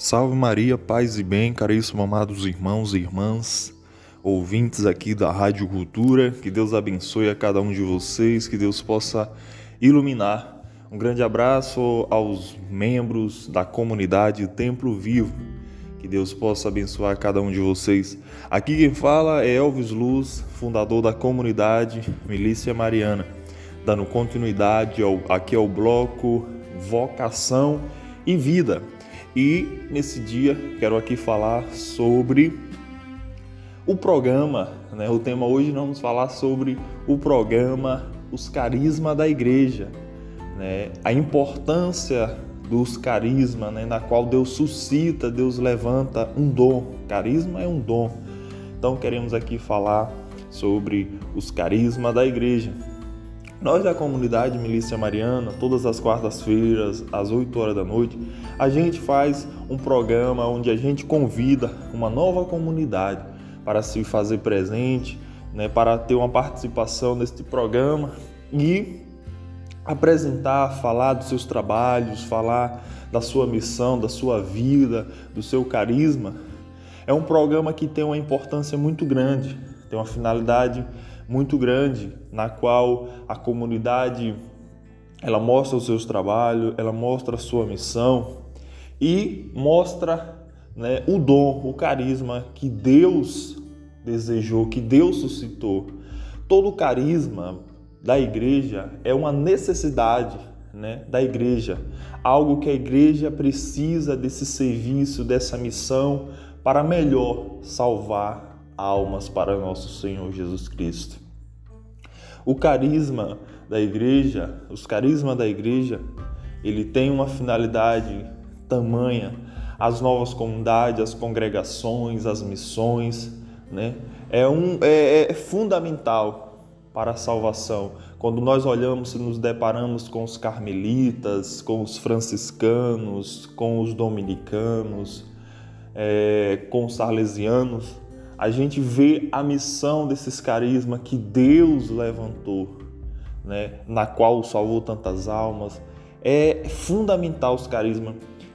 Salve Maria, paz e bem, caríssimos amados irmãos e irmãs, ouvintes aqui da Rádio Cultura, que Deus abençoe a cada um de vocês, que Deus possa iluminar. Um grande abraço aos membros da comunidade Templo Vivo, que Deus possa abençoar cada um de vocês. Aqui quem fala é Elvis Luz, fundador da comunidade Milícia Mariana, dando continuidade ao, aqui ao bloco Vocação e Vida e nesse dia quero aqui falar sobre o programa, né? O tema hoje nós vamos falar sobre o programa Os Carismas da Igreja, né? A importância dos carismas, né? Na qual Deus suscita, Deus levanta um dom. Carisma é um dom. Então queremos aqui falar sobre os carismas da igreja. Nós da comunidade Milícia Mariana, todas as quartas-feiras, às 8 horas da noite, a gente faz um programa onde a gente convida uma nova comunidade para se fazer presente, né, para ter uma participação neste programa e apresentar, falar dos seus trabalhos, falar da sua missão, da sua vida, do seu carisma. É um programa que tem uma importância muito grande, tem uma finalidade muito grande na qual a comunidade ela mostra os seus trabalhos, ela mostra a sua missão e mostra né, o dom, o carisma que Deus desejou, que Deus suscitou. Todo carisma da igreja é uma necessidade né, da igreja, algo que a igreja precisa desse serviço, dessa missão para melhor salvar almas para nosso Senhor Jesus Cristo. O carisma da igreja, os carismas da igreja, ele tem uma finalidade tamanha, as novas comunidades, as congregações, as missões, né? É, um, é, é fundamental para a salvação. Quando nós olhamos e nos deparamos com os carmelitas, com os franciscanos, com os dominicanos, é, com os salesianos, a gente vê a missão desses carismas que Deus levantou, né, na qual salvou tantas almas. É fundamental os carismas.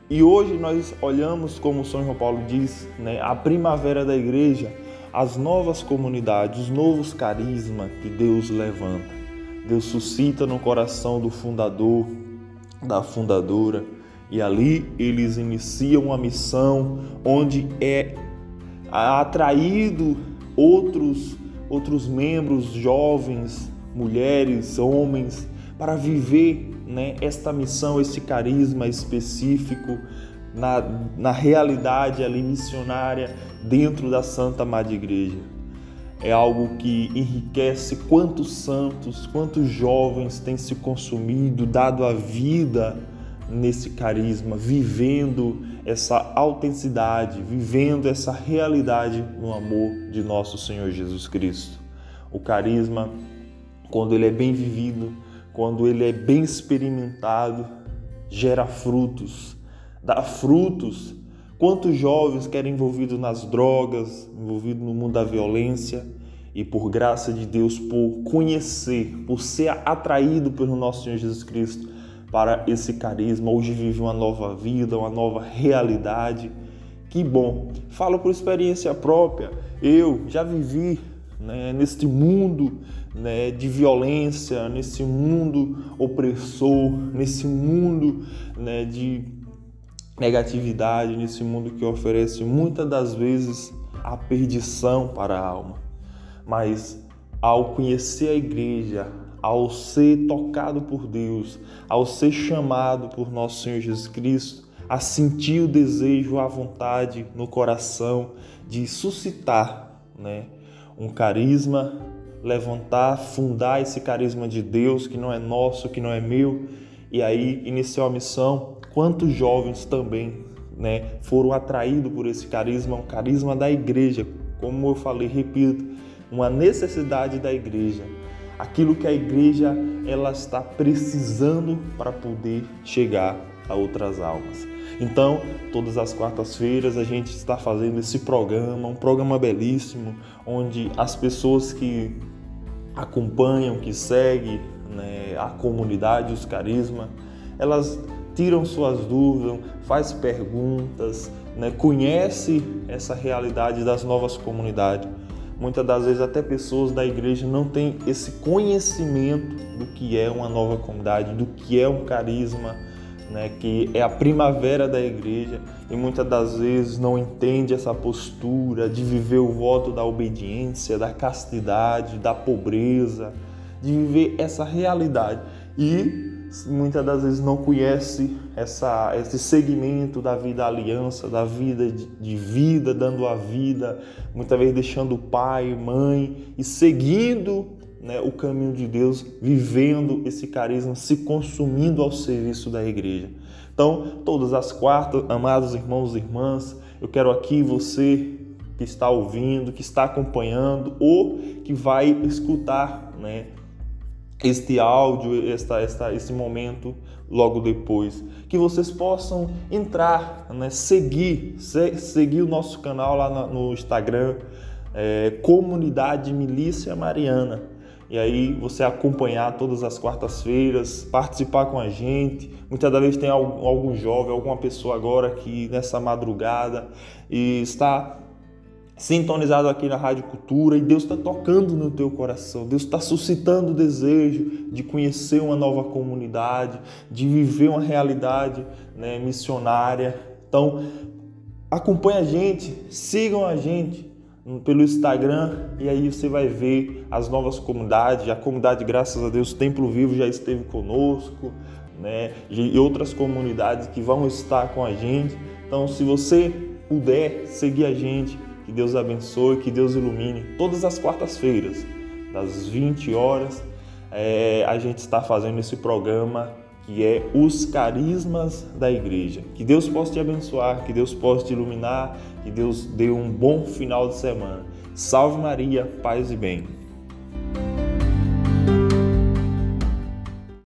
E hoje nós olhamos, como São João Paulo diz, né, a primavera da igreja, as novas comunidades, os novos carismas que Deus levanta. Deus suscita no coração do fundador, da fundadora, e ali eles iniciam uma missão onde é atraído outros outros membros jovens, mulheres, homens para viver né, esta missão, esse carisma específico na, na realidade ali missionária dentro da Santa Madre Igreja. É algo que enriquece quantos santos, quantos jovens têm se consumido, dado a vida nesse carisma, vivendo essa autenticidade, vivendo essa realidade no amor de nosso Senhor Jesus Cristo. O carisma, quando ele é bem vivido, quando ele é bem experimentado, gera frutos, dá frutos. Quantos jovens querem envolvidos nas drogas, envolvidos no mundo da violência, e por graça de Deus, por conhecer, por ser atraído pelo nosso Senhor Jesus Cristo, para esse carisma, hoje vive uma nova vida, uma nova realidade. Que bom! Falo por experiência própria, eu já vivi né, neste mundo né, de violência, nesse mundo opressor, nesse mundo né, de negatividade, nesse mundo que oferece muitas das vezes a perdição para a alma. Mas ao conhecer a igreja, ao ser tocado por Deus, ao ser chamado por nosso Senhor Jesus Cristo, a sentir o desejo, a vontade no coração de suscitar né, um carisma, levantar, fundar esse carisma de Deus que não é nosso, que não é meu, e aí iniciar a missão. Quantos jovens também né, foram atraídos por esse carisma, um carisma da igreja, como eu falei, repito, uma necessidade da igreja aquilo que a igreja ela está precisando para poder chegar a outras almas. Então, todas as quartas-feiras a gente está fazendo esse programa, um programa belíssimo, onde as pessoas que acompanham, que seguem né, a comunidade, os carismas, elas tiram suas dúvidas, faz perguntas, né? conhece essa realidade das novas comunidades. Muitas das vezes até pessoas da igreja não têm esse conhecimento do que é uma nova comunidade, do que é um carisma, né, que é a primavera da igreja e muitas das vezes não entende essa postura de viver o voto da obediência, da castidade, da pobreza, de viver essa realidade. E muitas das vezes não conhece essa, esse segmento da vida aliança, da vida de, de vida, dando a vida, muitas vezes deixando pai, mãe e seguindo né, o caminho de Deus, vivendo esse carisma, se consumindo ao serviço da igreja. Então, todas as quartas, amados irmãos e irmãs, eu quero aqui você que está ouvindo, que está acompanhando ou que vai escutar, né, este áudio, esta, esta, esse momento logo depois, que vocês possam entrar, né, seguir, se, seguir o nosso canal lá no, Instagram, é, Comunidade Milícia Mariana e aí você acompanhar todas as quartas-feiras, participar com a gente. Muitas das vezes tem algum, algum jovem, alguma pessoa agora que nessa madrugada e está sintonizado aqui na Rádio Cultura e Deus está tocando no teu coração, Deus está suscitando o desejo de conhecer uma nova comunidade, de viver uma realidade né, missionária. Então, acompanha a gente, sigam a gente, pelo Instagram e aí você vai ver as novas comunidades. A comunidade, graças a Deus, Templo Vivo já esteve conosco, né? E outras comunidades que vão estar com a gente. Então, se você puder seguir a gente, que Deus abençoe, que Deus ilumine. Todas as quartas-feiras, das 20 horas, é, a gente está fazendo esse programa que é os carismas da igreja. Que Deus possa te abençoar, que Deus possa te iluminar, que Deus dê um bom final de semana. Salve Maria, paz e bem.